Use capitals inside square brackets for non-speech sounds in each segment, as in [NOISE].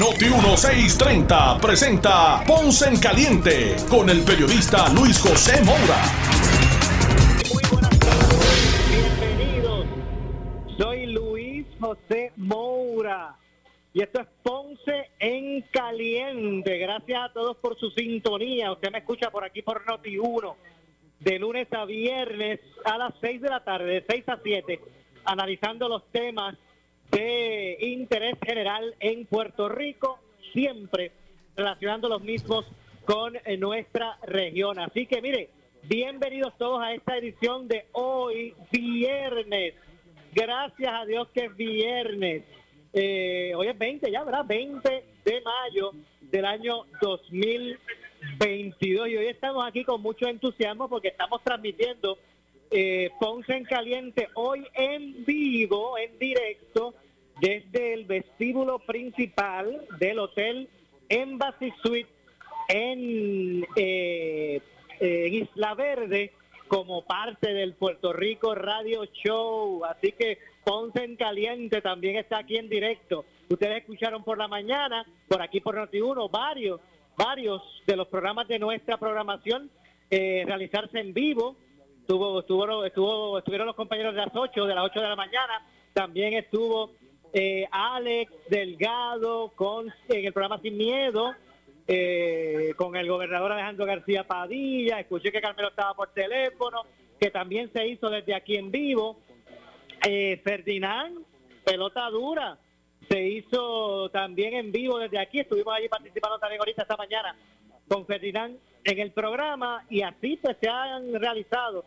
Noti 1630 presenta Ponce en Caliente con el periodista Luis José Moura. Muy buenas bienvenidos. Soy Luis José Moura y esto es Ponce en Caliente. Gracias a todos por su sintonía. Usted me escucha por aquí por Noti 1 de lunes a viernes a las 6 de la tarde, de 6 a 7, analizando los temas de interés general en Puerto Rico, siempre relacionando los mismos con eh, nuestra región. Así que mire, bienvenidos todos a esta edición de hoy, viernes. Gracias a Dios que es viernes. Eh, hoy es 20 ya, ¿verdad? 20 de mayo del año 2022 y hoy estamos aquí con mucho entusiasmo porque estamos transmitiendo eh, Ponce en Caliente hoy en vivo, en directo, desde el vestíbulo principal del Hotel Embassy Suite en, eh, en Isla Verde como parte del Puerto Rico Radio Show. Así que Ponce en Caliente también está aquí en directo. Ustedes escucharon por la mañana, por aquí por Noti1, varios, varios de los programas de nuestra programación eh, realizarse en vivo. Estuvo, estuvo, estuvo, estuvieron los compañeros de las 8, de las 8 de la mañana. También estuvo eh, Alex Delgado con en el programa Sin Miedo. Eh, con el gobernador Alejandro García Padilla, escuché que Carmelo estaba por teléfono, que también se hizo desde aquí en vivo. Eh, Ferdinand, pelota dura, se hizo también en vivo desde aquí, estuvimos allí participando también ahorita esta mañana con Ferdinand en el programa y así pues se han realizado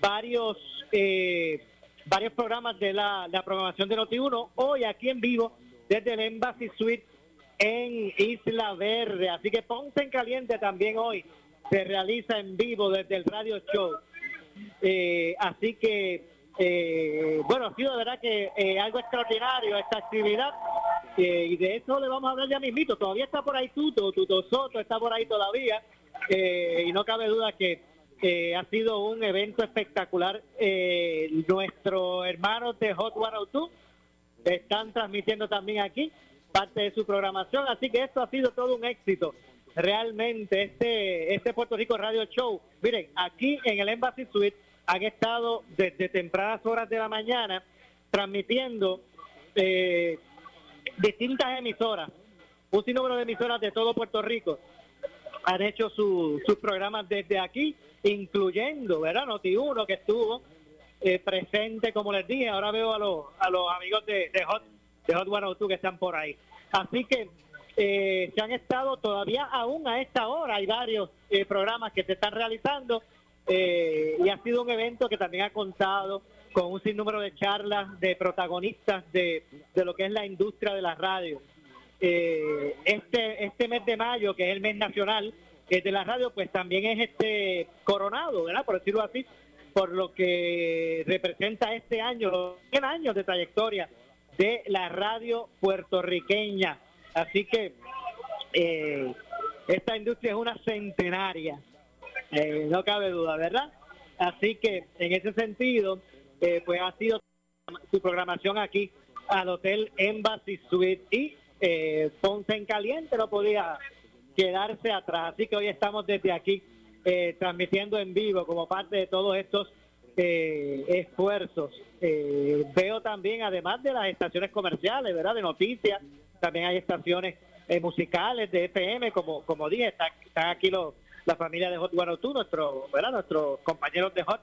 varios eh, varios programas de la, programación de Noti1 hoy aquí en vivo desde el Embassy Suite en Isla Verde. Así que Ponce en Caliente también hoy se realiza en vivo desde el Radio Show. Eh, así que, eh, bueno, ha sido de verdad que eh, algo extraordinario esta actividad. eh, y de eso le vamos a hablar ya mismito. Todavía está por ahí Tuto, Tuto Soto está por ahí todavía. eh, y no cabe duda que ha sido un evento espectacular. Eh, nuestros hermanos de Hot 102 están transmitiendo también aquí parte de su programación, así que esto ha sido todo un éxito. Realmente este este Puerto Rico Radio Show, miren, aquí en el Embassy Suite han estado desde tempranas horas de la mañana transmitiendo eh, distintas emisoras, un sinnúmero de emisoras de todo Puerto Rico han hecho su- sus programas desde aquí, incluyendo, ¿verdad? Noti1 que estuvo eh, presente, como les dije, ahora veo a los, amigos de, de Hot de Hot 102 que están por ahí. Así que eh, se han estado todavía aún a esta hora, hay varios eh, programas que se están realizando y ha sido un evento que también ha contado con un sinnúmero de charlas de protagonistas de lo que es la industria de la radio. Eh, este este mes de mayo, que es el mes nacional eh, de la radio, pues también es este coronado, ¿verdad? Por decirlo así, por lo que representa este año, los 100 años de trayectoria de la radio puertorriqueña. Así que eh, esta industria es una centenaria, eh, no cabe duda, ¿verdad? Así que en ese sentido, pues ha sido su programación aquí al Hotel Embassy Suite y eh, Ponce en Caliente no podía quedarse atrás. Así que hoy estamos desde aquí eh, transmitiendo en vivo como parte de todos estos eh, esfuerzos. Eh, veo también, además de las estaciones comerciales, ¿verdad? De noticias, también hay estaciones eh, musicales de FM, como como dije, está- están aquí los, la familia de Hot 102, nuestros, ¿verdad? Nuestros compañeros de Hot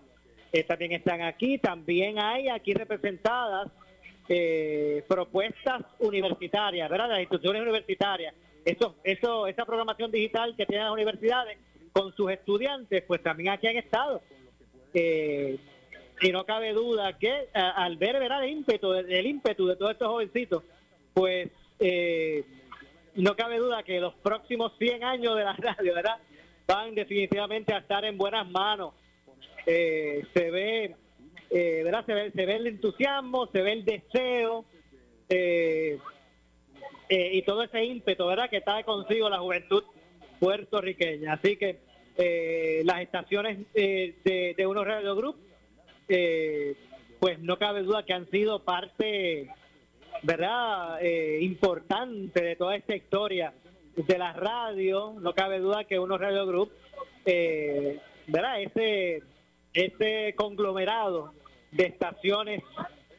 eh, también están aquí. También hay aquí representadas eh, propuestas universitarias, ¿verdad? Las instituciones universitarias. Eso, eso, esa programación digital que tienen las universidades con sus estudiantes, pues también aquí han estado. Eh, y no cabe duda que al ver el ímpetu, el ímpetu de todos estos jovencitos, pues eh, no cabe duda que los próximos 100 años de la [LAUGHS] radio, ¿verdad? van definitivamente a estar en buenas manos. Eh, se ve, eh. Se ve, el entusiasmo, se ve el deseo eh, eh, y todo ese ímpetu, ¿verdad? Que trae consigo la juventud puertorriqueña. Así que eh, las estaciones de, de Uno Radio Group, pues no cabe duda que han sido parte, ¿verdad? Importante de toda esta historia de la radio. No cabe duda que Uno Radio Group, ¿verdad? Ese, ese conglomerado de estaciones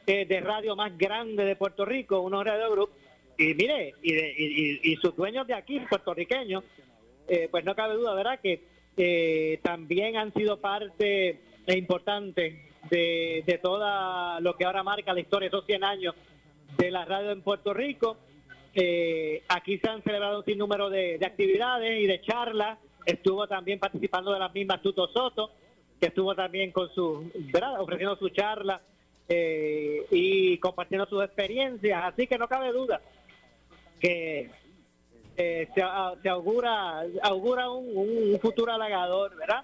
eh, de radio más grande de Puerto Rico, Uno Radio Group, y mire, y, de- y- sus dueños de aquí, puertorriqueños, eh, pues no cabe duda, ¿verdad? Que eh, también han sido parte importante de, de toda lo que ahora marca la historia, esos 100 años de la radio en Puerto Rico. Eh, aquí se han celebrado un sinnúmero de, de actividades y de charlas. Estuvo también participando de las mismas Tuto Soto, que estuvo también con su, ¿verdad? ofreciendo su charla eh, y compartiendo sus experiencias. Así que no cabe duda que eh, se, a- se augura augura un, un futuro halagador, ¿verdad?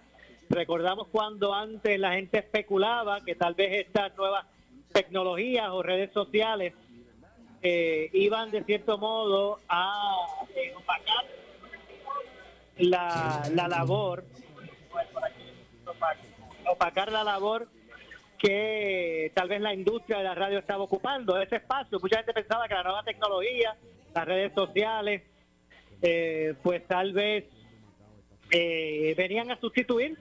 Recordamos cuando antes la gente especulaba que tal vez estas nuevas tecnologías o redes sociales eh, iban de cierto modo a opacar la, la labor opacar la labor que tal vez la industria de la radio estaba ocupando ese espacio. Mucha gente pensaba que la nueva tecnología, las redes sociales, eh, pues tal vez eh, venían a sustituir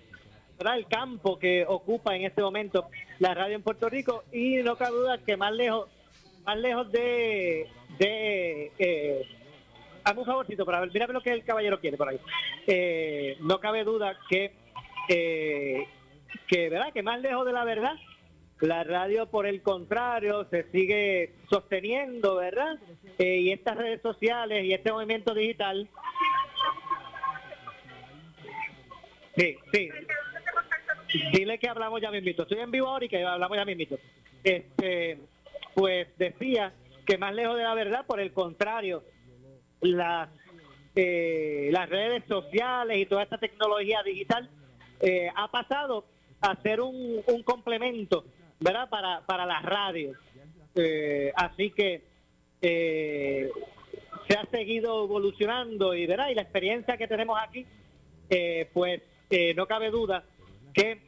¿verdad? el campo que ocupa en este momento la radio en Puerto Rico y no cabe duda que más lejos más lejos de de eh, hazme un favorcito para ver mírame lo que el caballero quiere por ahí no cabe duda que que verdad que más lejos de la verdad la radio por el contrario se sigue sosteniendo verdad Eh, y estas redes sociales y este movimiento digital. Sí sí. Dile que hablamos ya mismito. Estoy en vivo ahora y que hablamos ya mismito. Este pues decía que más lejos de la verdad por el contrario las eh, las redes sociales y toda esta tecnología digital eh, ha pasado a ser un, un complemento, ¿verdad? Para, para las radios. Eh, así que eh, se ha seguido evolucionando y, ¿verdad? Y la experiencia que tenemos aquí, eh, pues eh, no cabe duda que,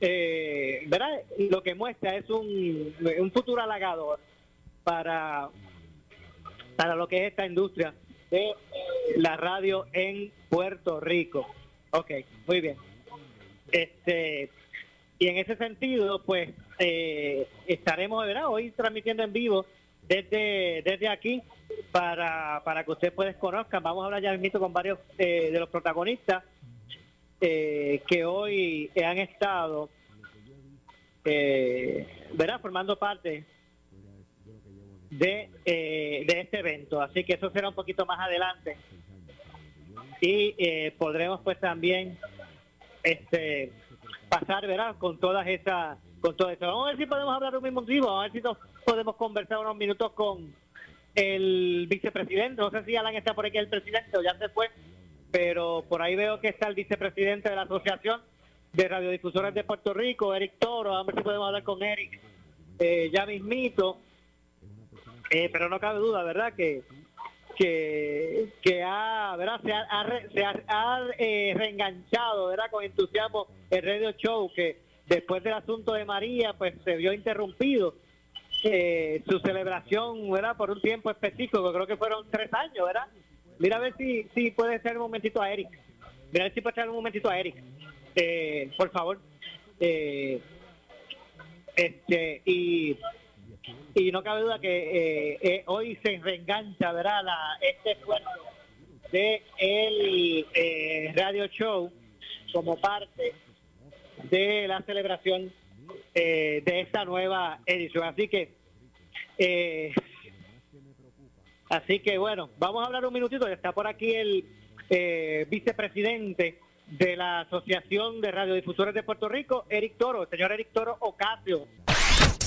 eh, ¿verdad? Lo que muestra es un, un futuro halagador para, para lo que es esta industria de la radio en Puerto Rico. Ok, muy bien. Este, y en ese sentido, pues eh, estaremos ¿verdad? hoy transmitiendo en vivo desde, desde aquí para, para que ustedes pues conozcan. Vamos a hablar ya mismo con varios eh, de los protagonistas eh, que hoy han estado eh, ¿verdad? formando parte de, eh, de este evento. Así que eso será un poquito más adelante. Y eh, podremos pues también este pasar, ¿verdad? Con todas esas, con todo eso. Vamos a ver si podemos hablar un mismo tiempo, a ver si nos podemos conversar unos minutos con el vicepresidente. No sé si Alan está por aquí el presidente o ya se fue, pero por ahí veo que está el vicepresidente de la Asociación de Radiodifusores de Puerto Rico, Eric Toro. A ver si podemos hablar con Eric eh, ya mismito. Eh, pero no cabe duda, ¿verdad? Que que, que ha, ¿verdad? se ha, se ha- eh, reenganchado ¿verdad? con entusiasmo el radio show que después del asunto de María pues se vio interrumpido eh, su celebración ¿verdad? por un tiempo específico creo que fueron tres años ¿verdad? mira a ver si, si puede ser un momentito a Eric mira a ver si puede ser un momentito a Eric eh, por favor este y y no cabe duda que eh, eh, hoy se reengancha ¿verdad? Este esfuerzo de el eh, radio show como parte de la celebración de esta nueva edición así que así que bueno vamos a hablar un minutito está por aquí el vicepresidente de la Asociación de Radiodifusores de Puerto Rico, Eric Toro, señor Eric Toro Ocasio.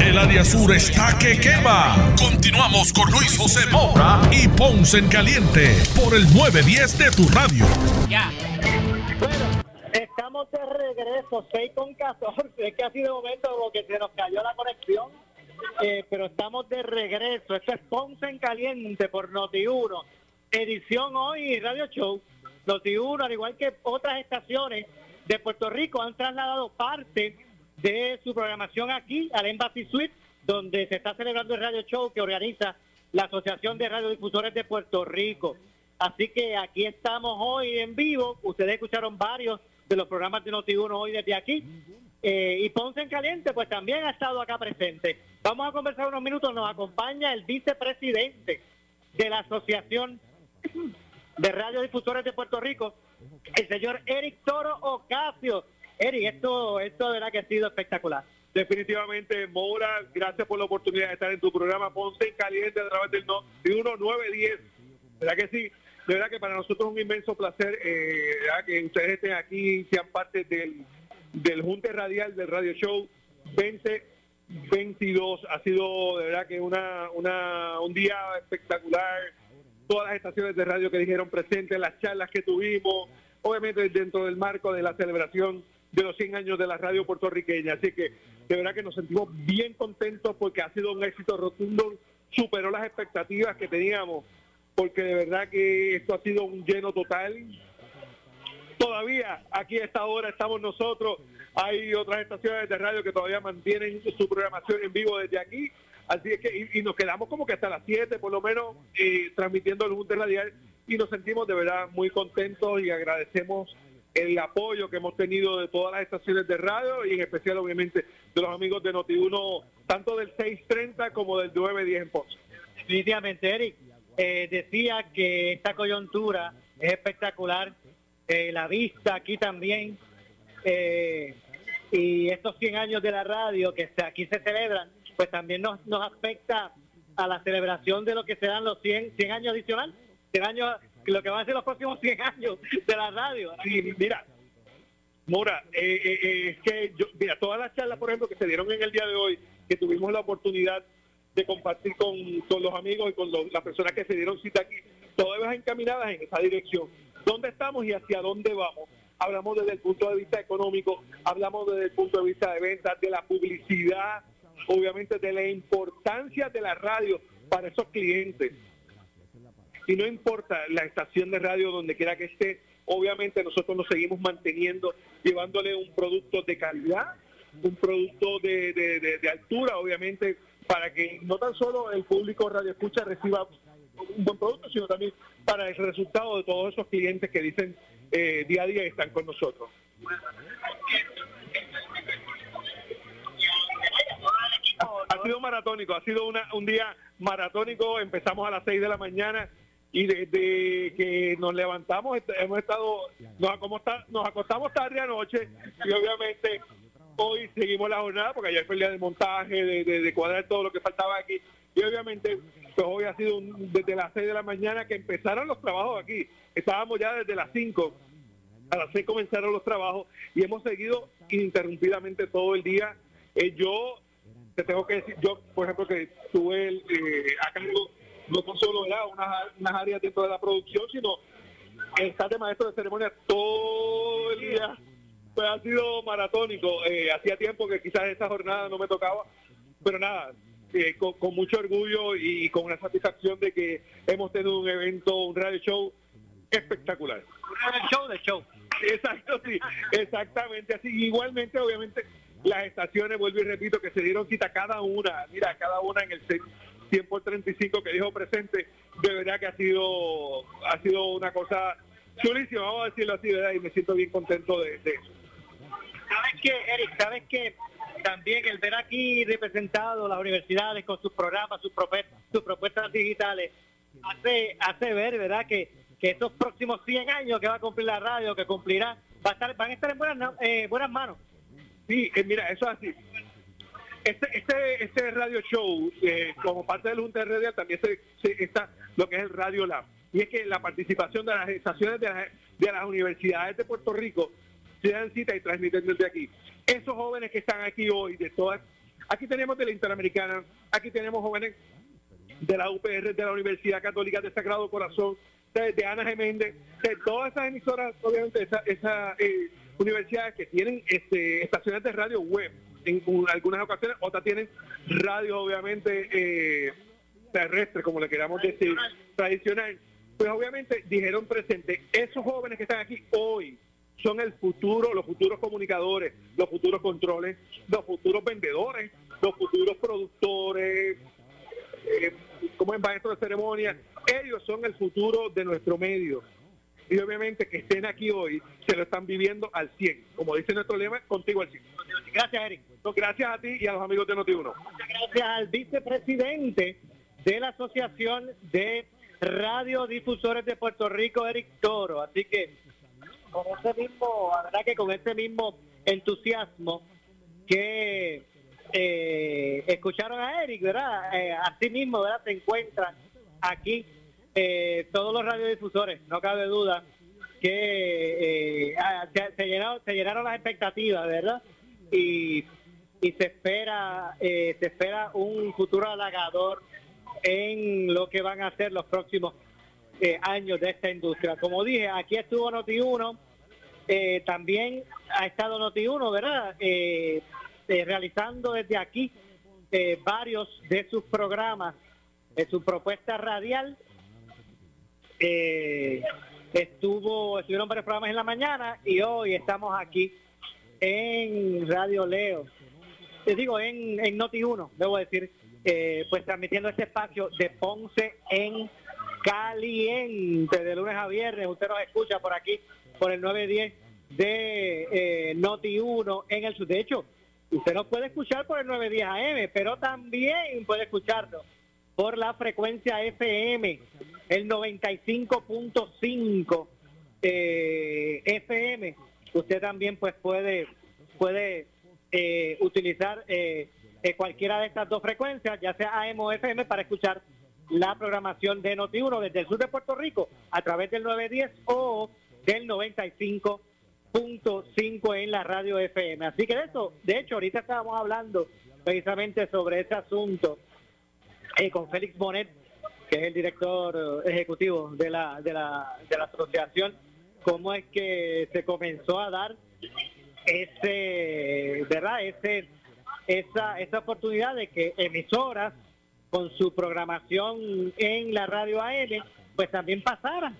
El área sur está que quema. Continuamos con Luis José Moura y Ponce en Caliente por el 910 de tu radio. Bueno, estamos de regreso, 6 con 14. Es que ha sido momento porque se nos cayó la conexión. Eh, pero estamos de regreso. Esto es Ponce en Caliente por Noti1. Edición hoy Radio Show. Noti1, al igual que otras estaciones de Puerto Rico, han trasladado parte de su programación aquí al Embassy Suite, donde se está celebrando el Radio Show que organiza la Asociación de Radiodifusores de Puerto Rico. Así que aquí estamos hoy en vivo. Ustedes escucharon varios de los programas de Noti1 hoy desde aquí. Eh, y Ponce en Caliente, pues también ha estado acá presente. Vamos a conversar unos minutos. Nos acompaña el vicepresidente de la Asociación de Radiodifusores de Puerto Rico, el señor Eric Toro Ocasio. Eric, esto, esto de verdad que ha sido espectacular. Definitivamente, Mora, gracias por la oportunidad de estar en tu programa Ponce en Caliente a través del 1910. ¿Verdad que sí? De verdad que para nosotros es un inmenso placer eh, que ustedes estén aquí, sean parte del, del Junte Radial del Radio Show 2022. Ha sido de verdad que una, una, un día espectacular. Todas las estaciones de radio que dijeron presentes, las charlas que tuvimos, obviamente dentro del marco de la celebración de los 100 años de la radio puertorriqueña. Así que de verdad que nos sentimos bien contentos porque ha sido un éxito rotundo, superó las expectativas que teníamos, porque de verdad que esto ha sido un lleno total. Todavía aquí a esta hora estamos nosotros, hay otras estaciones de radio que todavía mantienen su programación en vivo desde aquí, así es que y, nos quedamos como que hasta las 7 por lo menos eh, transmitiendo el Junte Radial y nos sentimos de verdad muy contentos y agradecemos el apoyo que hemos tenido de todas las estaciones de radio y en especial obviamente de los amigos de Noti1, tanto del 630 como del 910 en Ponce. Definitivamente, Eric. Eh, decía que esta coyuntura es espectacular, eh, la vista aquí también, eh, y estos 100 años de la radio que aquí se celebran, pues también nos, nos afecta a la celebración de lo que serán los 100, 100 años adicional, 100 años, lo que van a ser los próximos 100 años de la radio. Sí, mira, Mora, eh, eh, eh, es que yo, mira, todas las charlas, por ejemplo, que se dieron en el día de hoy, que tuvimos la oportunidad de compartir con, con los amigos y con los- las personas que se dieron cita aquí, todas encaminadas en esa dirección. ¿Dónde estamos y hacia dónde vamos? Hablamos desde el punto de vista económico, hablamos desde el punto de vista de ventas, de la publicidad, obviamente de la importancia de la radio para esos clientes. Y no importa la estación de radio donde quiera que esté, obviamente nosotros nos seguimos manteniendo, llevándole un producto de calidad, un producto de, de- altura, obviamente, para que no tan solo el público radio escucha reciba un buen producto, sino también para el resultado de todos esos clientes que dicen eh, día a día están con nosotros. Ha sido maratónico, ha sido una- un día maratónico. Empezamos a las 6 de la mañana y desde que nos levantamos hemos estado, nos, acomosta- nos acostamos tarde anoche y obviamente hoy seguimos la jornada porque ayer fue el día de montaje, de, cuadrar todo lo que faltaba aquí y obviamente pues hoy ha sido un- desde las 6 de la mañana que empezaron los trabajos aquí. Estábamos ya desde las 5 a las 6 comenzaron los trabajos y hemos seguido ininterrumpidamente todo el día. Eh, yo te tengo que decir, yo por ejemplo que tuve el, eh, a no solo unas, unas áreas dentro de la producción, sino estar de maestro de ceremonia todo el día. Pues ha sido maratónico. Eh, hacía tiempo que quizás esa jornada no me tocaba, pero nada, eh, con, con mucho orgullo y con una satisfacción de que hemos tenido un evento, un radio show espectacular. El show del show. Exacto, sí, exactamente así. Igualmente, obviamente, las estaciones, vuelvo y repito, que se dieron cita cada una, mira, cada una en el 100 por 35 que dijo presente, de verdad que ha sido, ha sido una cosa chulísima, vamos a decirlo así, ¿verdad? Y me siento bien contento de, de eso. ¿Sabes qué, Eric? ¿Sabes qué? también el ver aquí representado las universidades con sus programas, sus propuestas, sus propuestas digitales, hace, hace ver, ¿verdad?, que, que estos próximos 100 años que va a cumplir la radio, que cumplirá, va a estar, van a estar en buenas, eh, buenas manos. Sí, eh, mira, eso es así. Este, este, este radio show, eh, como parte del Junta de Radio, también se, está lo que es el Radio Lab. Y es que la participación de las estaciones de las, de las universidades de Puerto Rico se dan cita y transmiten desde aquí. Esos jóvenes que están aquí hoy, de todas, aquí tenemos de la Interamericana, aquí tenemos jóvenes de la UPR, de la Universidad Católica de Sagrado Corazón, de, de Ana Geméndez, de todas esas emisoras, obviamente, esas esa, eh, universidades que tienen este, estaciones de radio web en un- algunas ocasiones, otras tienen radio, obviamente, eh, terrestre, como le queramos decir, tradicional. Pues obviamente dijeron presente, esos jóvenes que están aquí hoy son el futuro, los futuros comunicadores, los futuros controles, los futuros vendedores, los futuros productores, eh, como es maestro de ceremonia, ellos son el futuro de nuestro medio. Y obviamente que estén aquí hoy, se lo están viviendo al 100. Como dice nuestro lema, contigo al 100. Gracias, Eric. Gracias a ti y a los amigos de Noti1. Muchas gracias al vicepresidente de la Asociación de Radiodifusores de Puerto Rico, Eric Toro. Así que con ese mismo, la verdad que con ese mismo entusiasmo que eh, escucharon a Eric, ¿verdad? Eh, así mismo, ¿verdad? Se encuentran aquí eh, todos los radiodifusores, no cabe duda que eh, ah, se, llenaron, las expectativas, ¿verdad? Y, se espera eh, se espera un futuro halagador en lo que van a ser los próximos años de esta industria. Como dije, aquí estuvo Noti1, eh, también ha estado Noti1, ¿verdad? Realizando desde aquí varios de sus programas, de su propuesta radial. Eh, estuvo, estuvieron varios programas en la mañana y hoy estamos aquí en Radio Leo. Te digo, en, en Noti1, debo decir, eh, pues transmitiendo este espacio de Ponce en caliente, de lunes a viernes. Usted nos escucha por aquí, por el 910 de eh, Noti1 en el sur. De hecho, usted nos puede escuchar por el 910 AM, pero también puede escucharlo por la frecuencia FM, el 95.5 eh, FM. Usted también pues puede puede eh, utilizar eh, eh, cualquiera de estas dos frecuencias, ya sea AM o FM, para escuchar la programación de Noti1 desde el sur de Puerto Rico a través del 910 o del 95.5 en la radio FM. Así que de eso, de hecho, ahorita estábamos hablando precisamente sobre ese asunto eh, con Félix Bonet, que es el director eh, ejecutivo de la, de la, de la asociación, cómo es que se comenzó a dar ese, ¿verdad? Ese, esa, esa oportunidad de que emisoras con su programación en la radio AM, pues también pasaran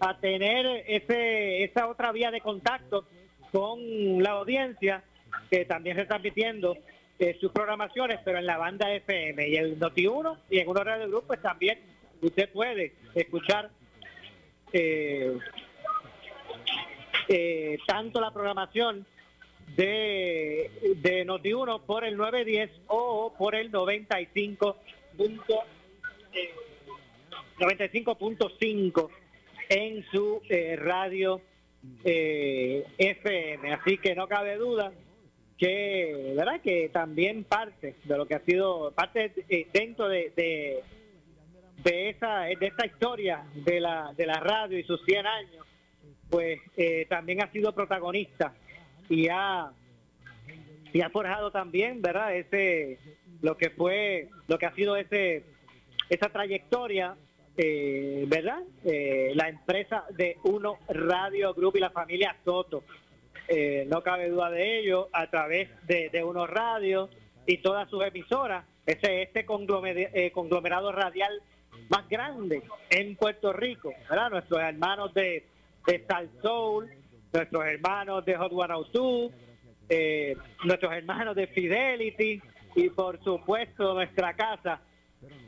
a tener ese, esa otra vía de contacto con la audiencia que también se está transmitiendo eh, sus programaciones, pero en la banda FM y el Noti1 y en una radio grupo pues también usted puede escuchar eh, eh, tanto la programación de, de Noti1 por el 910 o por el 95 punto, eh, 95.5 en su eh, radio eh, FM. Así que no cabe duda que, ¿verdad? Que también parte de lo que ha sido, parte eh, dentro de, de, esa, de esta historia de la, de la radio y sus 100 años, pues eh, también ha sido protagonista y ha y ha forjado también, ¿verdad? Ese lo que fue, lo que ha sido ese esa trayectoria, eh, ¿verdad? La empresa de Uno Radio Group y la familia Soto. Eh, no cabe duda de ello, a través de, de Uno Radio y todas sus emisoras, ese este eh, conglomerado radial más grande en Puerto Rico. Nuestros hermanos de, de Sal Soul, nuestros hermanos de Hot 102, eh, nuestros hermanos de Fidelity y por supuesto nuestra casa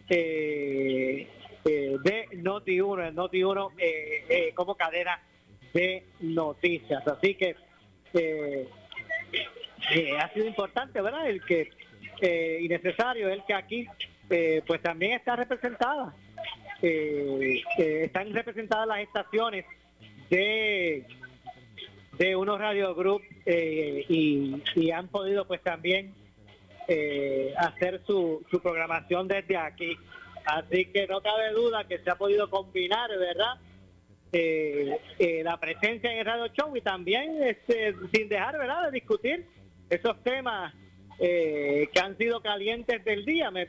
eh, eh, de Noti1, el Noti1 eh, eh, como cadena de noticias. Así que eh, eh, ha sido importante, ¿verdad? El que eh, y necesario el que aquí eh, pues también está representada. Eh, eh, están representadas las estaciones de de unos radio group eh, y, y han podido pues también eh, hacer su, su programación desde aquí. Así que no cabe duda que se ha podido combinar, ¿verdad? Eh, eh, la presencia en el radio show y también este, sin dejar, ¿verdad?, de discutir esos temas eh, que han sido calientes del día. Me-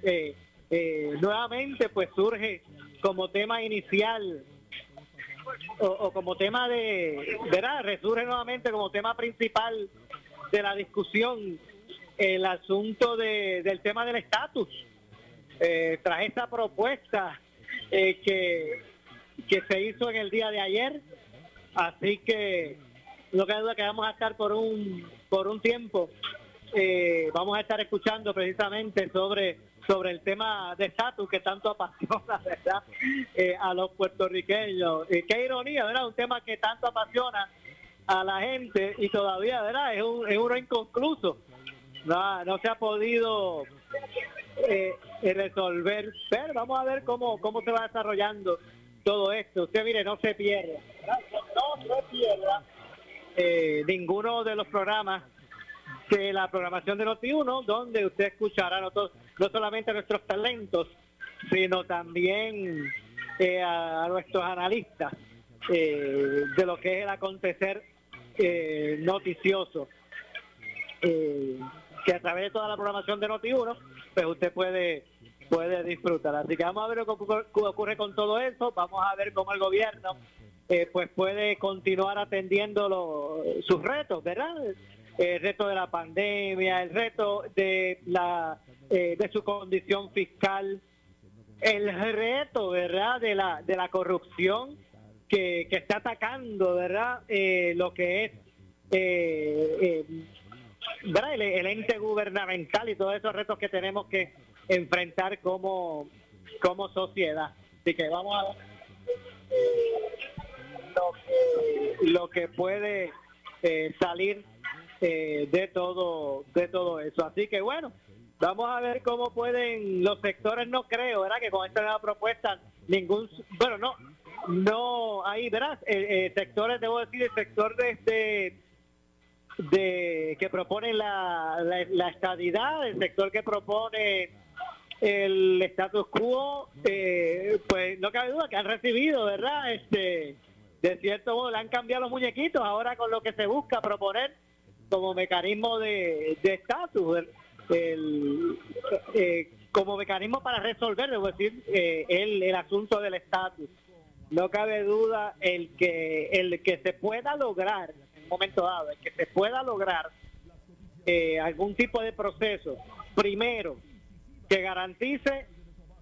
nuevamente, pues surge como tema inicial o, o como tema de, ¿verdad? Resurge nuevamente como tema principal de la discusión el asunto de- del tema del estatus. Tras esta propuesta que, que se hizo en el día de ayer, así que no cabe duda que vamos a estar por un por un tiempo eh, vamos a estar escuchando precisamente sobre sobre el tema de estatus que tanto apasiona [LAUGHS] verdad Eh, a los puertorriqueños. Eh, qué ironía verdad un tema que tanto apasiona a la gente y todavía verdad es, un, es uno inconcluso. No, no se ha podido resolver pero vamos a ver cómo cómo se va desarrollando todo esto usted mire no se pierda no se pierda eh, ninguno de los programas de la programación de Noti1, donde usted escuchará no, no solamente a nuestros talentos, sino también eh, a, nuestros analistas eh, de lo que es el acontecer eh, noticioso. Que a través de toda la programación de Noti1, pues usted puede puede disfrutar. Así que vamos a ver lo que ocurre, con todo eso, vamos a ver cómo el gobierno eh, pues puede continuar atendiendo los- sus retos, ¿verdad? El reto de la pandemia, el reto de la eh, de su condición fiscal, el reto, ¿verdad? De la de la corrupción que, que está atacando, ¿verdad? Eh, lo que es eh, eh, ¿verdad? El, el ente gubernamental y todos esos retos que tenemos que enfrentar como como sociedad. Así que vamos a ver lo que, lo que puede eh, salir eh, de todo de todo eso. Así que bueno, vamos a ver cómo pueden los sectores. No creo, ¿verdad? Que con esta nueva propuesta ningún, bueno, no, no hay, ¿verdad? Eh, eh, sectores, debo decir, el sector de este de que propone la, la, la estadidad, el sector que propone el status quo, eh, pues no cabe duda que han recibido, ¿verdad? Este, de cierto modo le han cambiado los muñequitos ahora con lo que se busca proponer como mecanismo de estatus, el, eh, como mecanismo para resolver, decir, eh, el, el asunto del estatus. No cabe duda el que el que se pueda lograr en un momento dado, el que se pueda lograr eh, algún tipo de proceso, primero, que garantice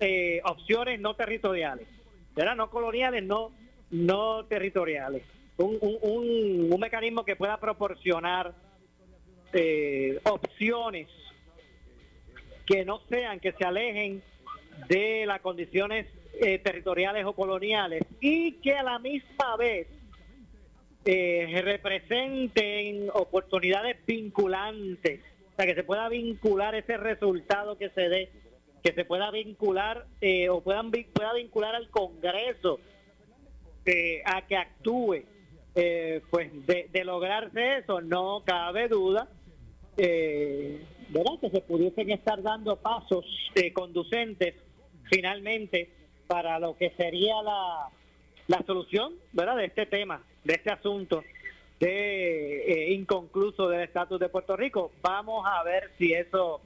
eh, opciones no territoriales, ¿verdad? No coloniales, no, no territoriales. Un, un, un, mecanismo que pueda proporcionar eh, opciones que no sean, que se alejen de las condiciones eh, territoriales o coloniales y que a la misma vez eh, representen oportunidades vinculantes, o que se pueda vincular ese resultado que se dé, que se pueda vincular eh, o puedan pueda vincular al Congreso eh, a que actúe. Eh, pues de, de lograrse eso, no cabe duda eh, ¿verdad? que se pudiesen estar dando pasos eh, conducentes finalmente para lo que sería la, la solución ¿verdad? de este tema, de este asunto de eh, inconcluso del estatus de Puerto Rico. Vamos a ver si eso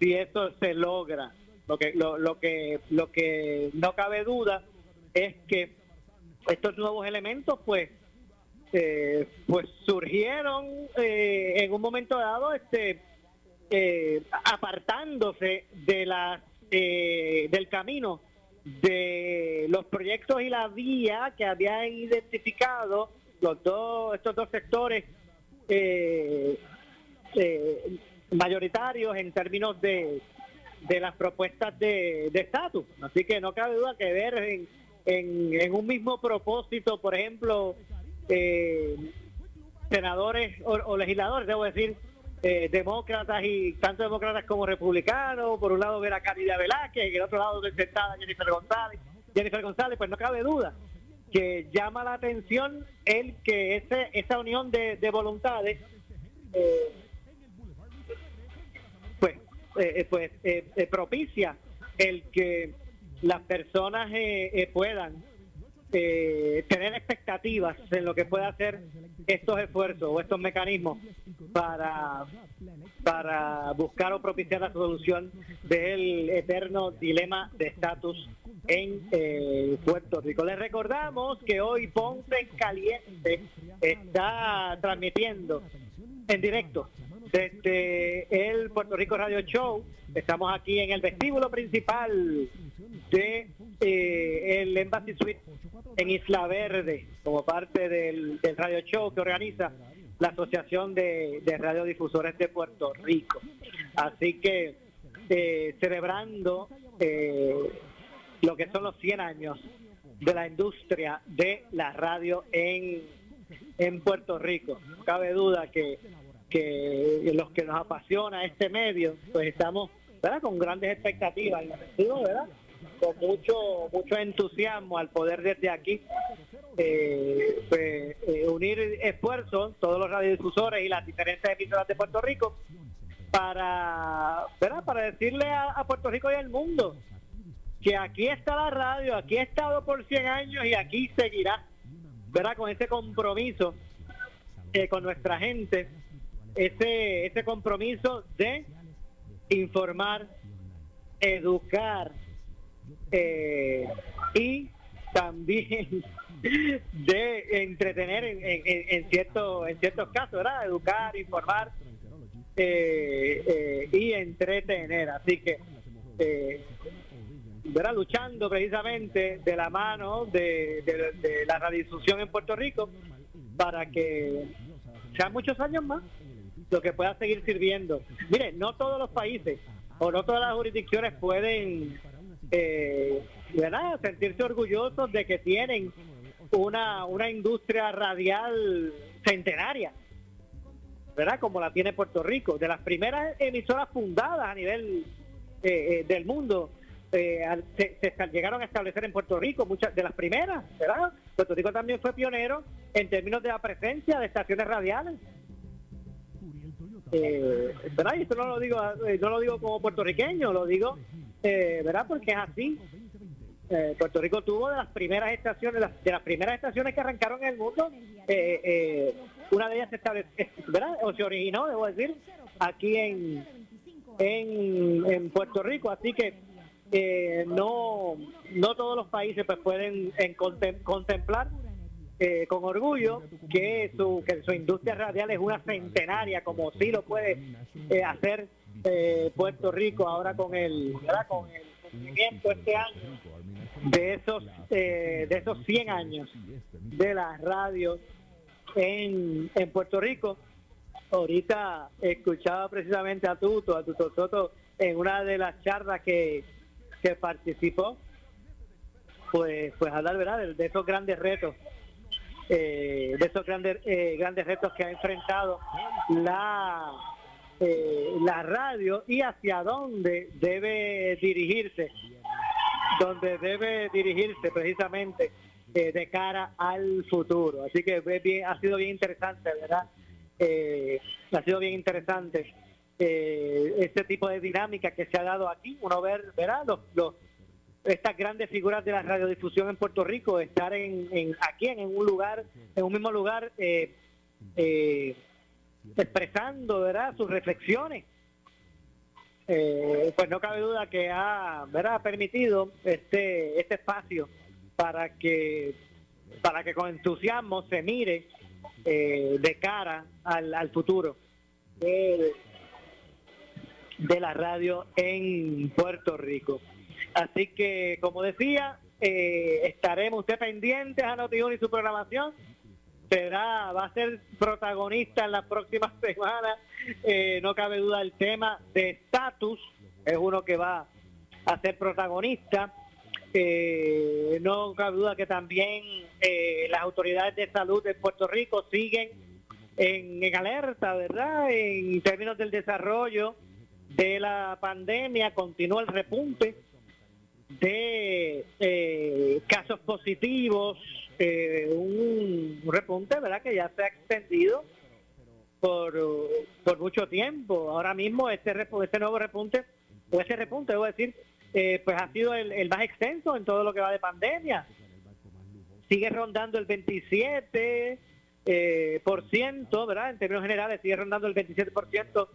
si eso se logra. Lo que lo, lo que lo que no cabe duda es que estos nuevos elementos pues eh, pues surgieron eh, en un momento dado este eh, apartándose de la del camino de los proyectos y la vía que habían identificado los dos estos dos sectores mayoritarios en términos de, de las propuestas de de estatus. Así que no cabe duda que ver en, en, en un mismo propósito por ejemplo eh, senadores o, o legisladores, debo decir, eh, demócratas y tanto demócratas como republicanos, por un lado ver a Caridad Velázquez y el otro lado sentada Jennifer González, Jennifer González, pues no cabe duda que llama la atención el que ese, esa unión de, voluntades eh, pues, eh, pues propicia el que las personas puedan eh, tener expectativas en lo que pueda hacer estos esfuerzos o estos mecanismos para, para buscar o propiciar la solución del eterno dilema de estatus en eh, Puerto Rico. Les recordamos que hoy Ponce en Caliente está transmitiendo en directo desde el Puerto Rico Radio Show. Estamos aquí en el vestíbulo principal de eh, el Embassy Suite en Isla Verde, como parte del, radio show que organiza la Asociación de, Radiodifusores de Puerto Rico. Así que eh, celebrando eh, lo que son los 100 años de la industria de la radio en, en Puerto Rico. No cabe duda que, que los que nos apasiona este medio, pues estamos con grandes expectativas, ¿verdad? con mucho mucho entusiasmo al poder desde aquí eh, pues, eh, unir esfuerzos todos los radiodifusores y las diferentes emisoras de Puerto Rico para para decirle a, Puerto Rico y al mundo que aquí está la radio, aquí ha estado por 100 años y aquí seguirá, ¿verdad? Con ese compromiso eh, con nuestra gente, ese, ese compromiso de informar, educar, eh, y también [LAUGHS] de entretener en, en, cierto, en ciertos casos, ¿verdad? Educar, informar eh, eh, y entretener. Así que, ¿verdad? Luchando precisamente de la mano de, de la radiodifusión en Puerto Rico para que sean muchos años más lo que pueda seguir sirviendo. Mire, no todos los países o no todas las jurisdicciones pueden eh, ¿verdad? sentirse orgullosos de que tienen una, una industria radial centenaria, ¿verdad? Como la tiene Puerto Rico, de las primeras emisoras fundadas a nivel eh, eh, del mundo. Eh, se, llegaron a establecer en Puerto Rico muchas de las primeras, ¿verdad? Puerto Rico también fue pionero en términos de la presencia de estaciones radiales. ¿Verdad? Y esto no lo digo no lo digo como puertorriqueño, lo digo eh, ¿verdad? Porque es así. Eh, Puerto Rico tuvo de las primeras estaciones, de las primeras estaciones que arrancaron en el mundo, eh, una de ellas se estableció, ¿verdad? O se originó, debo decir, aquí en, en, Puerto Rico. Así que no, no todos los países pues pueden contemplar con orgullo que su, que su industria radial es una centenaria, como sí lo puede hacer eh, Puerto Rico ahora con el, con el cumplimiento este año de esos eh, de esos 100 años de la radio en, en Puerto Rico. Ahorita escuchaba precisamente a Tuto, a Tuto Soto, en una de las charlas que, que participó, pues, pues hablar ¿verdad? De, esos grandes retos, eh, de esos grandes, eh, grandes retos que ha enfrentado la eh, la radio y hacia dónde debe dirigirse, donde debe dirigirse precisamente eh, de cara al futuro. Así que ha sido bien interesante, ¿verdad? Eh, ha sido bien interesante este tipo de dinámica que se ha dado aquí. Uno ver, ¿verdad? Los, estas grandes figuras de la radiodifusión en Puerto Rico estar en, aquí en, un lugar, en un mismo lugar. Eh, expresando ¿verdad? sus reflexiones. Eh, pues no cabe duda que ha ¿verdad? permitido este, este espacio para que, para que con entusiasmo se mire eh, de cara al, futuro de, la radio en Puerto Rico. Así que, como decía, eh, estaremos usted pendientes a Notiuno y su programación será, va a ser protagonista en las próximas [LAUGHS] semanas. Eh, no cabe duda el tema de estatus, es uno que va a ser protagonista. Eh, no cabe duda que también las autoridades de salud de Puerto Rico siguen en, en alerta, ¿verdad? En términos del desarrollo de la pandemia, continúa el repunte de eh, casos positivos, eh, un, un repunte, ¿verdad? Que ya se ha extendido por, por mucho tiempo. Ahora mismo este, este nuevo repunte, o ese repunte, debo decir, eh, pues ha sido el, el más extenso en todo lo que va de pandemia. Sigue rondando el 27 eh, por ciento, ¿verdad? En términos generales sigue rondando el 27 por ciento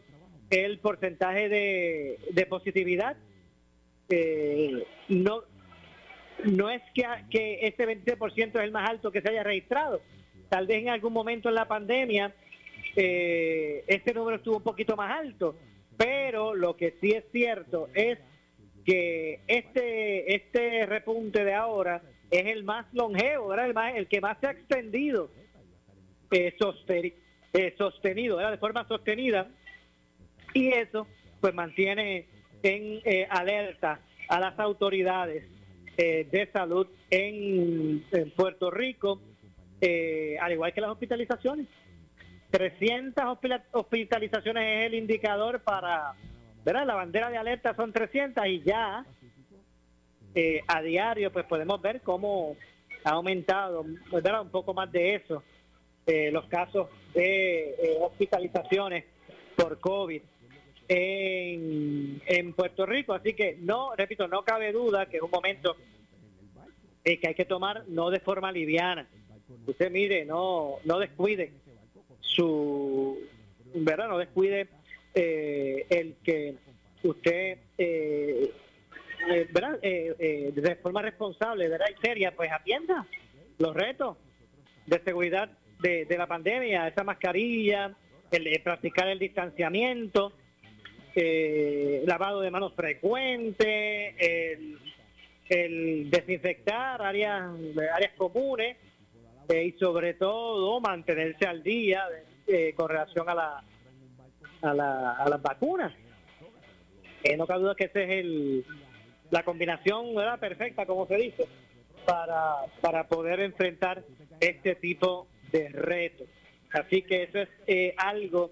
el porcentaje de, de positividad. No no es que, que ese 27% es el más alto que se haya registrado. Tal vez en algún momento en la pandemia eh, este número estuvo un poquito más alto, pero lo que sí es cierto es que este este repunte de ahora es el más longevo. El, más, el que más se ha extendido, eh, eh, sostenido, de forma sostenida, y eso pues mantiene en eh, alerta a las autoridades eh, de salud en, Puerto Rico, eh, al igual que las hospitalizaciones. 300 hospila- hospitalizaciones es el indicador para, ¿verdad? La bandera de alerta son 300 y ya a diario pues podemos ver cómo ha aumentado, ¿verdad? Un poco más de eso, los casos de hospitalizaciones por COVID en, Puerto Rico. Así que no, repito, no cabe duda que es un momento eh, que hay que tomar no de forma liviana. Usted mire, no, no descuide su, ¿verdad? No descuide eh, el que usted, eh, eh, ¿verdad? Eh, de forma responsable, ¿verdad? Y seria, pues atienda los retos de seguridad de, la pandemia, esa mascarilla, el practicar el distanciamiento, eh, lavado de manos frecuente, el, desinfectar áreas, áreas comunes eh, y sobre todo mantenerse al día eh, con relación a, la, a, la, a las vacunas. Eh, no cabe duda que esa es el, la combinación ¿verdad? perfecta, como se dice, para, para poder enfrentar este tipo de retos. Así que eso es eh, algo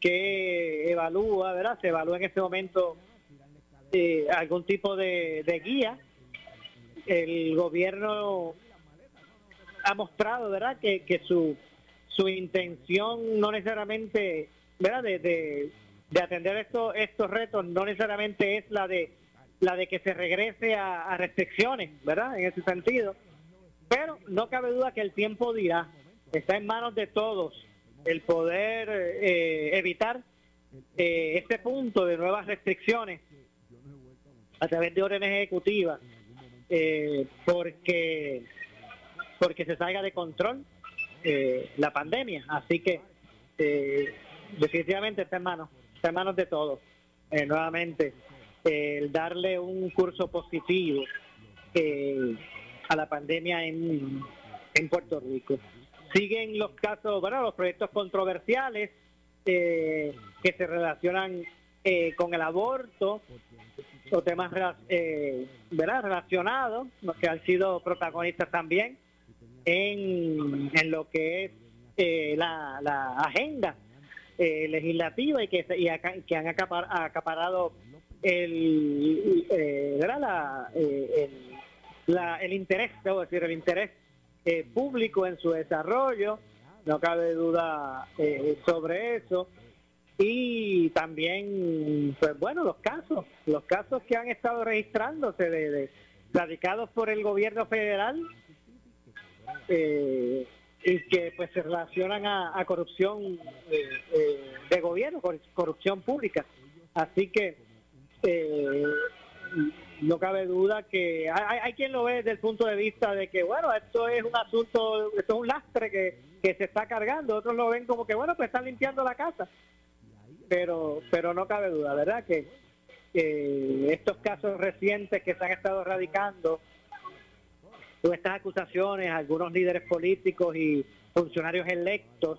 que evalúa, ¿verdad? Se evalúa en este momento eh, algún tipo de, guía. El gobierno ha mostrado, ¿verdad?, que, que su, su intención no necesariamente, ¿verdad?, de, de, de atender estos, estos retos no necesariamente es la de la de que se regrese a, a restricciones, ¿verdad?, en ese sentido. Pero no cabe duda que el tiempo dirá, está en manos de todos el poder eh, evitar eh, este punto de nuevas restricciones a través de órdenes ejecutivas, eh, porque porque se salga de control la pandemia. Así que definitivamente está en manos, está en manos de todos. Nuevamente, el darle un curso positivo a la pandemia en, en Puerto Rico. Siguen los casos, bueno, los proyectos controversiales eh, que se relacionan eh, con el aborto o temas eh, ¿verdad? relacionados, que han sido protagonistas también en, en lo que es eh, la, la agenda legislativa y que, y que han acapar- acaparado el, ¿verdad? El, el interés, debo decir, el interés eh, público en su desarrollo, no cabe duda eh, sobre eso. Y también, pues bueno, los casos, los casos que han estado registrándose de, radicados por el gobierno federal eh, y que pues se relacionan a, a corrupción de gobierno, cor- corrupción pública. Así que no cabe duda que hay, hay- quien lo ve desde el punto de vista de que, bueno, esto es un asunto, esto es un lastre que, que se está cargando. Otros lo ven como que, bueno, pues están limpiando la casa. Pero, pero no cabe duda, ¿verdad? Que, estos casos recientes que se han estado radicando estas acusaciones algunos líderes políticos y funcionarios electos,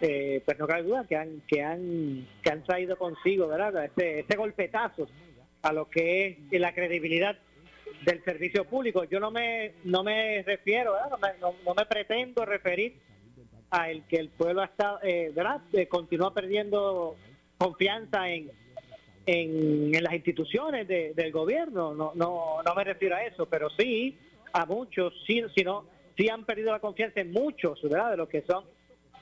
eh, pues no cabe duda que han que han que han traído consigo, ¿verdad? Este, este golpetazo a lo que es la credibilidad del servicio público. Yo no me no me refiero. No, me, no- me pretendo referir al que el pueblo estado, eh, ¿verdad? Eh, continúa perdiendo confianza en, en, las instituciones de- del gobierno. No, no, no me refiero a eso, pero sí a muchos, sí, sino, sí han perdido la confianza en muchos, ¿verdad? De los que son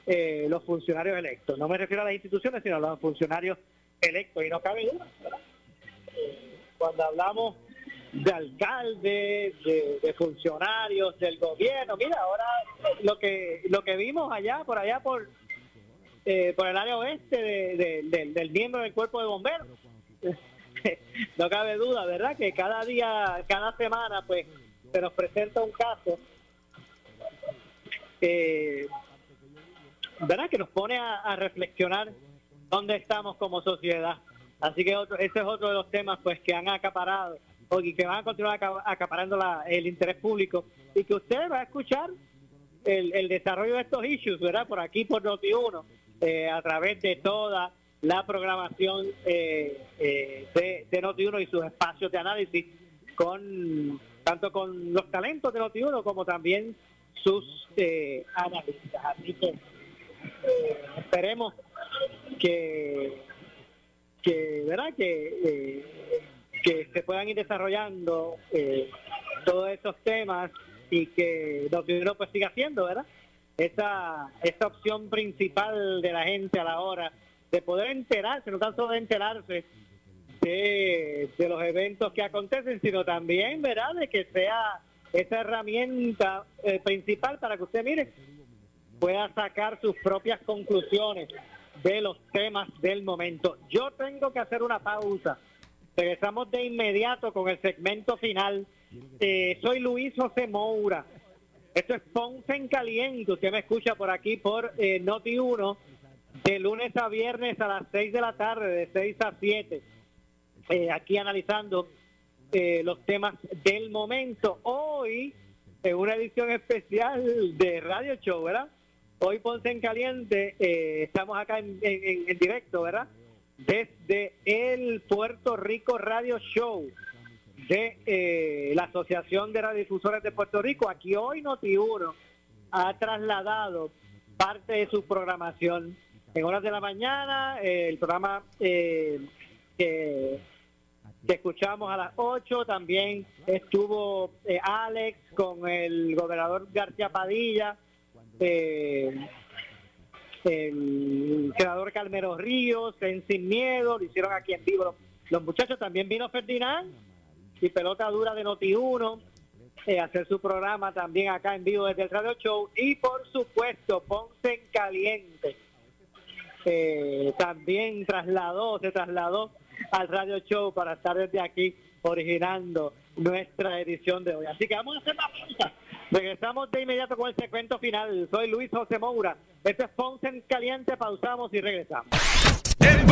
eh, los funcionarios electos. No me refiero a las instituciones, sino a los funcionarios electos. Y no cabe duda. Cuando hablamos de alcaldes, de, funcionarios del gobierno, mira, ahora lo que lo que vimos allá, por allá, por eh, por el área oeste de- de- del- miembro del cuerpo de bomberos. [LAUGHS] no cabe duda, ¿verdad? Que cada día, cada semana, pues, se nos presenta un caso, eh, ¿verdad? Que nos pone a reflexionar dónde estamos como sociedad. Así que otro, ese es otro de los temas, pues, que han acaparado y que van a continuar aca- acaparando el interés público y que usted va a escuchar el, desarrollo de estos issues, ¿verdad? Por aquí, por Noti1, eh, a través de toda la programación eh, eh, de, de Noti1 y sus espacios de análisis, con tanto con los talentos de Noti1 como también sus analistas. Así que esperemos que, que ¿verdad? Que, eh, que se puedan ir desarrollando eh, todos estos temas y que Noti1 pues siga haciendo, ¿verdad? Esa, esa opción principal de la gente a la hora de poder enterarse, no tan solo de enterarse de, de los eventos que acontecen, sino también, ¿verdad?, de que sea esa herramienta eh, principal para que usted, mire, pueda sacar sus propias conclusiones de los temas del momento. Yo tengo que hacer una pausa. Regresamos de inmediato con el segmento final. Eh, soy Luis José Moura. Esto es Ponce en Caliente. Usted me escucha por aquí por eh, Noti 1 de lunes a viernes a las 6 de la tarde, de 6 a 7. Eh, aquí analizando los temas del momento. Hoy, en una edición especial de Radio Show, ¿verdad? Hoy Ponce en Caliente, eh, estamos acá en, directo, ¿verdad? Desde el Puerto Rico Radio Show de eh, la Asociación de Radiodifusores de Puerto Rico. Aquí hoy Noti1 ha trasladado parte de su programación en horas de la mañana, eh, el programa que, escuchamos a las 8, también estuvo Alex con el gobernador García Padilla, eh, el senador Calmero Ríos, en Sin Miedo, lo hicieron aquí en vivo los, los muchachos, también vino Ferdinand y Pelota Dura de Noti1, eh, hacer su programa también acá en vivo desde el Radio Show y por supuesto Ponce en Caliente. Eh, también trasladó, se trasladó al Radio Show para estar desde aquí originando nuestra edición de hoy. Así que vamos a hacer la pausa. Regresamos de inmediato con el segmento final. Soy Luis José Moura. Este es Ponce en Caliente. Pausamos y regresamos.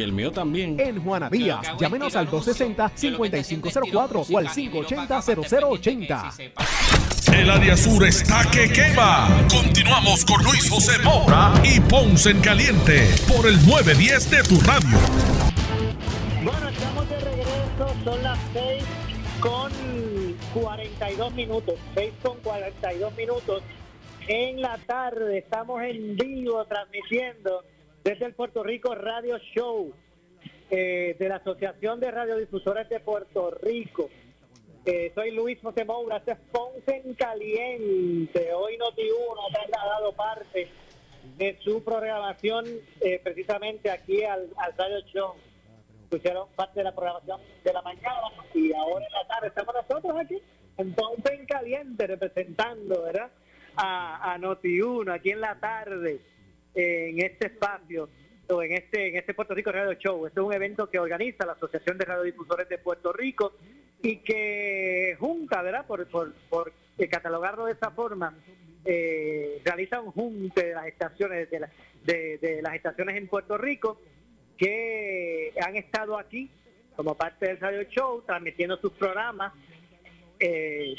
Y el mío también. En Juana Díaz, llámenos al anuncio, yo lo que estoy haciendo es 260-5504 tiro o al música y miro para acá 580-0080. para que sepa. El área sur está que quema. Continuamos con Luis José Moura y Ponce en Caliente por el 910 de tu radio. Bueno, estamos de regreso, son las 6 con 42 minutos, 6 con 42 minutos en la tarde, estamos en vivo transmitiendo desde el Puerto Rico Radio Show eh, de la Asociación de Radiodifusores de Puerto Rico. Eh, soy Luis José Moura, este es Ponce en Caliente, hoy Noti1 ha dado parte de su programación eh, precisamente aquí al, Radio Show escucharon parte de la programación de la mañana y ahora en la tarde estamos nosotros aquí en Ponce en Caliente representando ¿verdad? a, a Noti1 aquí en la tarde en este espacio o en este en este Puerto Rico Radio Show. Este es un evento que organiza la Asociación de Radiodifusores de Puerto Rico y que junta, ¿verdad? Por, por, eh, catalogarlo de esta forma, eh, realiza un junte de las estaciones de, de, de, las estaciones en Puerto Rico que han estado aquí como parte del radio show transmitiendo sus programas eh,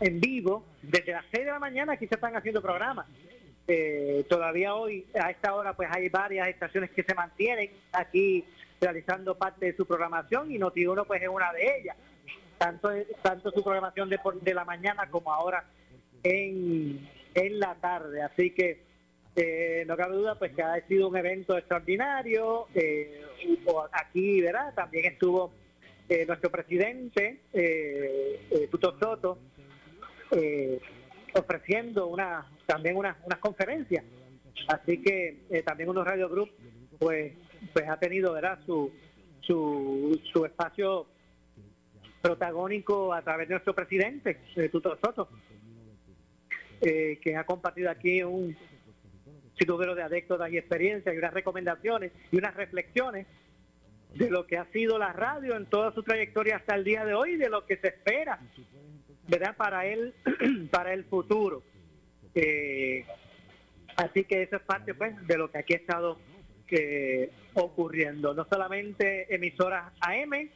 en vivo desde las 6 de la mañana aquí se están haciendo programas eh, todavía hoy a esta hora pues hay varias estaciones que se mantienen aquí realizando parte de su programación y Noti1 pues es una de ellas tanto tanto su programación de, de la mañana como ahora en, en la tarde. Así que eh, no cabe duda pues que ha sido un evento extraordinario. Eh, aquí, ¿verdad? También estuvo nuestro presidente, eh, Tuto Soto, ofreciendo una también unas unas conferencias. Así que también unos Radio Group pues pues ha tenido ¿verdad? su su, su espacio protagónico a través de nuestro presidente, Tuto Soto eh, que ha compartido aquí un número de anécdotas y experiencias y unas recomendaciones y unas reflexiones de lo que ha sido la radio en toda su trayectoria hasta el día de hoy de lo que se espera, ¿verdad? Para él, [CLEARS THROAT] para el futuro. Eh, así que eso es parte, pues, de lo que aquí ha estado eh, ocurriendo. No solamente emisoras AM,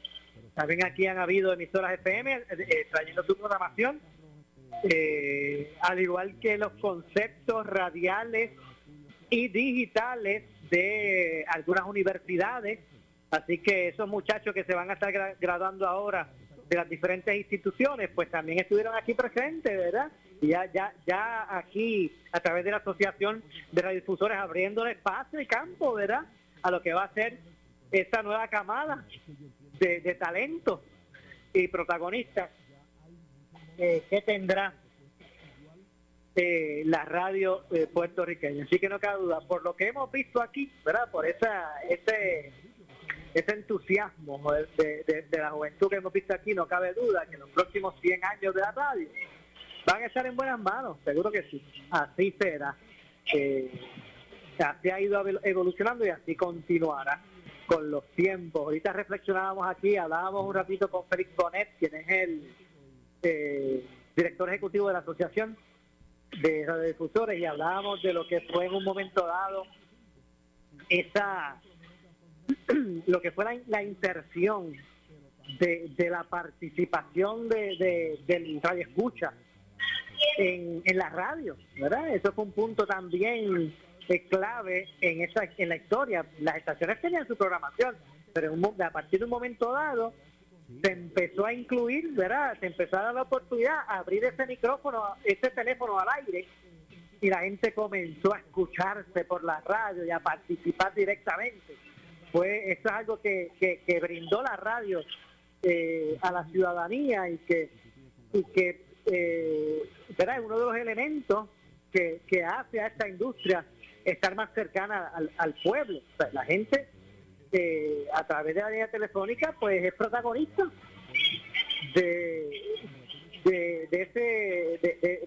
también aquí han habido emisoras FM trayendo su programación eh, al igual que los conceptos radiales y digitales de algunas universidades. Así que esos muchachos que se van a estar graduando ahora de las diferentes instituciones, pues también estuvieron aquí presentes, ¿verdad? Y ya, ya, ya aquí, a través de la Asociación de Radiodifusores, abriendo espacio y campo, ¿verdad? A lo que va a ser esta nueva camada de, de talentos y protagonistas eh, que tendrá eh, la radio eh, puertorriqueña. Así que no cabe duda, por lo que hemos visto aquí, ¿verdad? Por esa, ese, ese entusiasmo de, la juventud que hemos visto aquí, no cabe duda que los próximos 100 años de la radio van a estar en buenas manos, seguro que sí. Así será. así ha ido evolucionando y así continuará con los tiempos. Ahorita reflexionábamos aquí, hablábamos un ratito con Félix Bonet, quien es el eh, director ejecutivo de la Asociación de Radiodifusores, y hablábamos de lo que fue en un momento dado esa [CLEARS THROAT] lo que fue la, inserción de, la participación de, del radio escucha en, en la radio, ¿verdad? Eso fue un punto también eh, clave en esa en la historia. Las estaciones tenían su programación, pero a partir de un momento dado se empezó a incluir, ¿verdad? Se empezó a dar la oportunidad a abrir ese micrófono, ese teléfono al aire y la gente comenzó a escucharse por la radio y a participar directamente. Fue, eso es algo que, que, brindó la radio eh, a la ciudadanía y que, y que eh, es uno de los elementos que, que hace a esta industria estar más cercana al, pueblo. La gente a través de la línea telefónica pues es protagonista de, de, ese,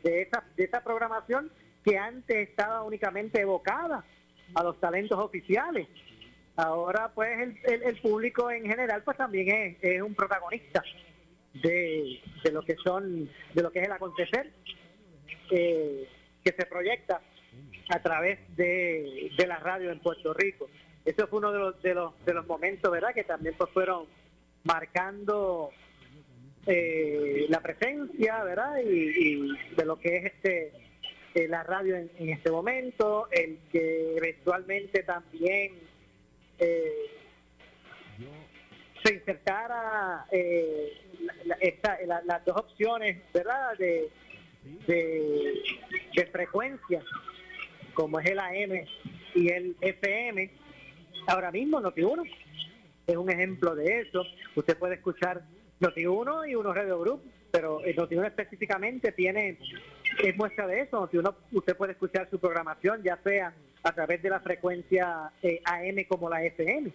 de, esa, de esa programación que antes estaba únicamente evocada a los talentos oficiales. Ahora pues el, el, público en general pues también es, un protagonista de, de, lo que son, de lo que es el acontecer eh, que se proyecta a través de, de la radio en Puerto Rico eso fue uno de los, de los, de los momentos, ¿verdad? Que también pues fueron marcando eh, la presencia, ¿verdad? Y, de lo que es este eh, la radio en, este momento, el que eventualmente también eh, se insertara las dos opciones, ¿verdad? De, de, de frecuencia, como es el AM y el FM ahora mismo Noti1 es un ejemplo de eso. Usted puede escuchar Noti1 y unos Radio Group, pero Noti1 específicamente tiene, es muestra de eso. Noti1 usted puede escuchar su programación ya sea a través de la frecuencia eh, AM como la FM.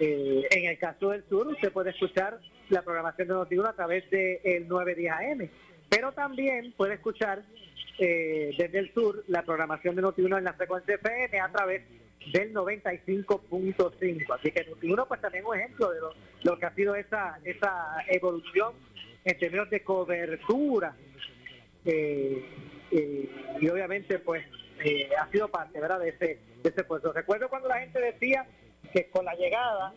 Eh, en el caso del sur, usted puede escuchar la programación de Noti1 a través del el 910 AM, pero también puede escuchar eh, desde el sur la programación de Noti1 en la frecuencia FM a través del 95.5. Así que uno pues también un ejemplo de lo, que ha sido esa, esa evolución en términos de cobertura eh, y obviamente pues eh, ha sido parte ¿verdad? de ese de ese puesto. Recuerdo cuando la gente decía que con la llegada,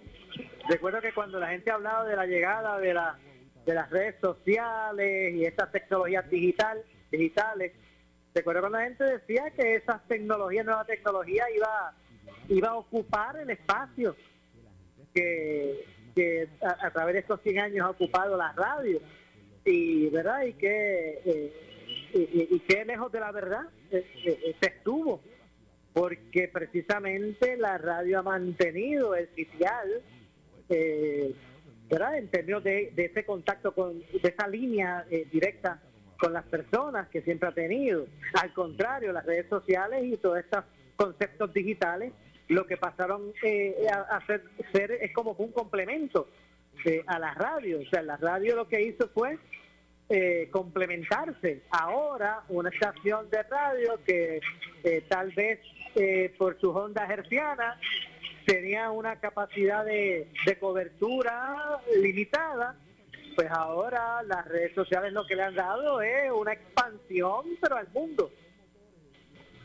recuerdo que cuando la gente hablaba de la llegada de la de las redes sociales y estas tecnologías digital, digitales, recuerdo cuando la gente decía que esas tecnologías, nueva tecnología iba iba a ocupar el espacio que, que a, través de estos 100 años ha ocupado la radio y verdad y que eh, y, qué lejos de la verdad eh, eh, se estuvo porque precisamente la radio ha mantenido el sitial ¿verdad? en términos de, ese contacto con de esa línea directa con las personas que siempre ha tenido al contrario las redes sociales y todos estos conceptos digitales lo que pasaron a, hacer ser es como un complemento a la radio. O sea, la radio lo que hizo fue eh, complementarse. Ahora, una estación de radio que eh, tal vez eh, por su onda herciana tenía una capacidad de, de cobertura limitada, pues ahora las redes sociales lo que le han dado es una expansión, pero al mundo.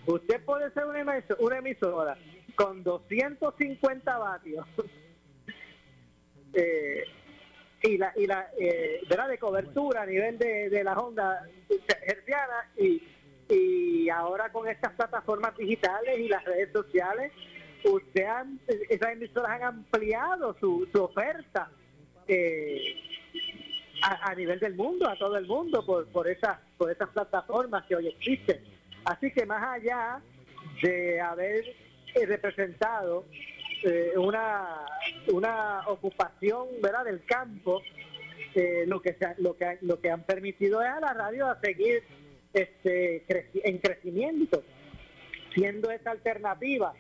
Usted puede ser una emisora, una emisora con 250 vatios [LAUGHS] eh, y la, y la eh, de cobertura a nivel de, de la onda herciana y, y ahora con estas plataformas digitales y las redes sociales, usted han, esas emisoras han ampliado su, su oferta eh, a, nivel del mundo, a todo el mundo, por, por, esas, por esas plataformas que hoy existen. Así que más allá de haber eh, representado eh, una, una ocupación ¿verdad? del campo, eh, lo, que lo, que, lo que han permitido es a la radio a seguir este, en crecimiento, siendo esa alternativa,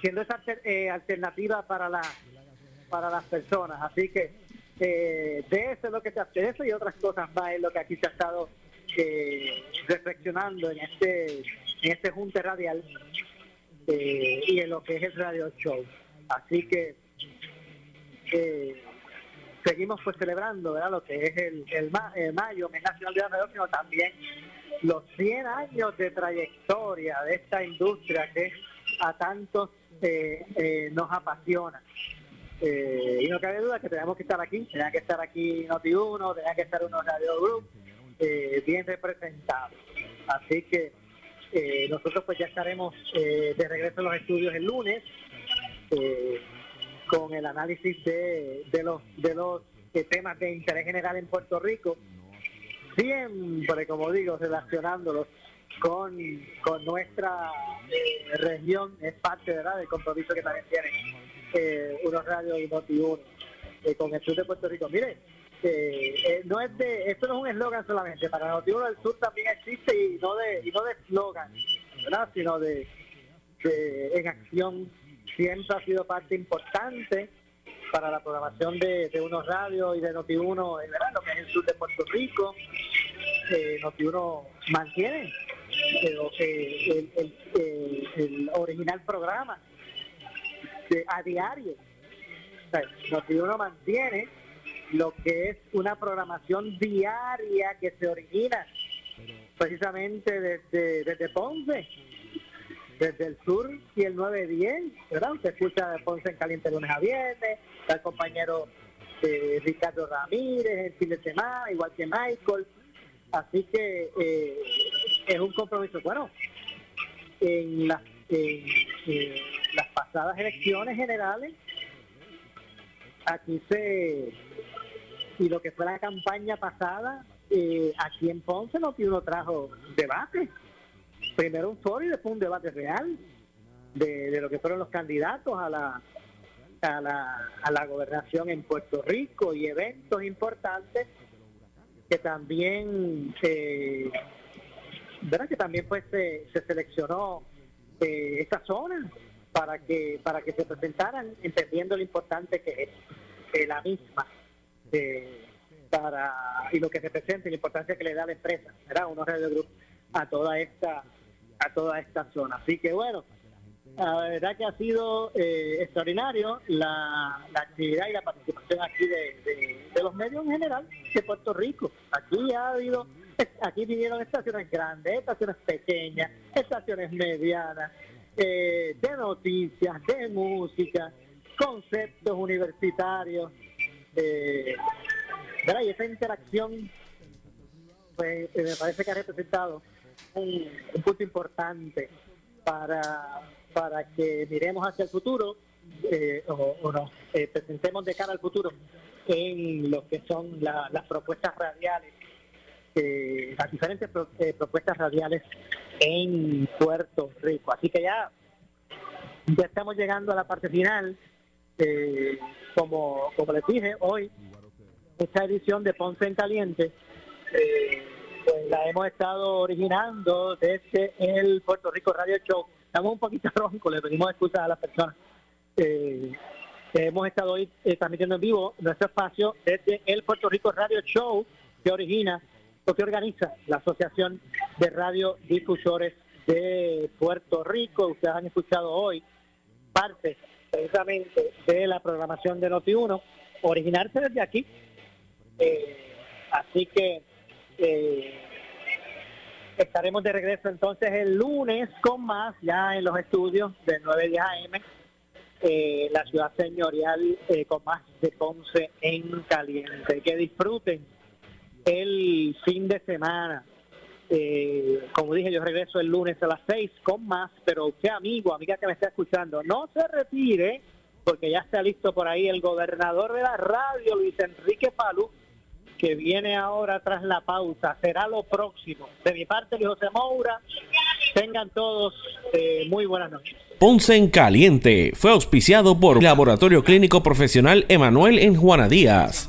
siendo esa eh, alternativa para, la, para las personas. Así que de eso es lo que se hace, eso y otras cosas más es lo que aquí se ha estado reflexionando en este, en este junte radial eh, y en lo que es el radio show. Así que eh, seguimos pues celebrando lo que es el, el, mayo, mes nacional de la radio, sino también los 100 años de trayectoria de esta industria que a tantos eh, nos apasiona. y no cabe duda que tenemos que estar aquí, tenía que estar aquí Noti1, tenía que estar unos Radio Group bien representados. Así que eh, nosotros pues ya estaremos eh, de regreso a los estudios el lunes eh, con el análisis de, los de los temas de interés general en Puerto Rico, siempre, como digo, relacionándolos con, con nuestra región, es parte ¿verdad? del compromiso que también tiene unos radios y noti con el sur de Puerto Rico. Mire, eh, no es de, esto no es un eslogan solamente, para Notiuno del Sur también existe y no de, y no de eslogan, sino de, en acción siempre ha sido parte importante para la programación de, unos radios y de Notiuno, en lo que es el sur de Puerto Rico. Eh, Notiuno mantiene eh, el, original programa a diario. O mantiene lo que es una programación diaria que se origina precisamente desde, desde Ponce, desde el sur y el 910, ¿verdad? Usted escucha de Ponce en caliente lunes a viernes, está el compañero eh, Ricardo Ramírez el fin de semana, igual que Michael. Así que eh, es un compromiso. Bueno, en las, en las pasadas elecciones generales, aquí se y lo que fue la campaña pasada, eh, aquí en Ponce no uno trajo debate. Primero un foro y después un debate real de, lo que fueron los candidatos a la, a la, a la gobernación en Puerto Rico y eventos importantes que también eh, ¿verdad? que también pues se, seleccionó eh, esta zona para que para que se presentaran entendiendo lo importante que es la misma para y lo que representa y la importancia que le da la empresa, ¿verdad? Unos Radio Group a toda esta a toda esta zona. Así que bueno, la verdad que ha sido eh, extraordinario la, actividad y la participación aquí de, los medios en general de Puerto Rico. Aquí ha habido Aquí vinieron estaciones grandes, estaciones pequeñas, estaciones medianas, eh, de noticias, de música, conceptos universitarios. ¿Verdad? Y esa interacción pues, eh, me parece que ha representado un, un punto importante para, para que miremos hacia el futuro eh, o, o nos eh, presentemos de cara al futuro en lo que son la- las propuestas radiales, las diferentes pro- propuestas radiales en Puerto Rico. Así que ya, ya estamos llegando a la parte final. Eh, como, como les dije, hoy esta edición de Ponce en Caliente eh, pues la hemos estado originando desde el Puerto Rico Radio Show. Estamos un poquito [LAUGHS] roncos, le pedimos excusas a las personas. Eh, hemos estado hoy eh, transmitiendo en vivo nuestro espacio desde el Puerto Rico Radio Show que origina o que organiza la Asociación de Radio Difusores de Puerto Rico. Ustedes han escuchado hoy parte precisamente de la programación de Noti1, originarse desde aquí. Eh, así que eh, estaremos de regreso entonces el lunes con más, ya en los estudios de 9 AM, eh, la ciudad señorial eh, con más de Ponce en caliente. Que disfruten el fin de semana. Eh, como dije, yo regreso el lunes a las 6 con más, pero usted amigo, amiga que me está escuchando, no se retire porque ya está listo por ahí el gobernador de la radio, Luis Enrique Palú, que viene ahora tras la pausa. Será lo próximo. De mi parte, Luis José Moura, tengan todos eh, muy buenas noches. Ponce en Caliente fue auspiciado por Laboratorio Clínico Profesional Emanuel en Juana Díaz.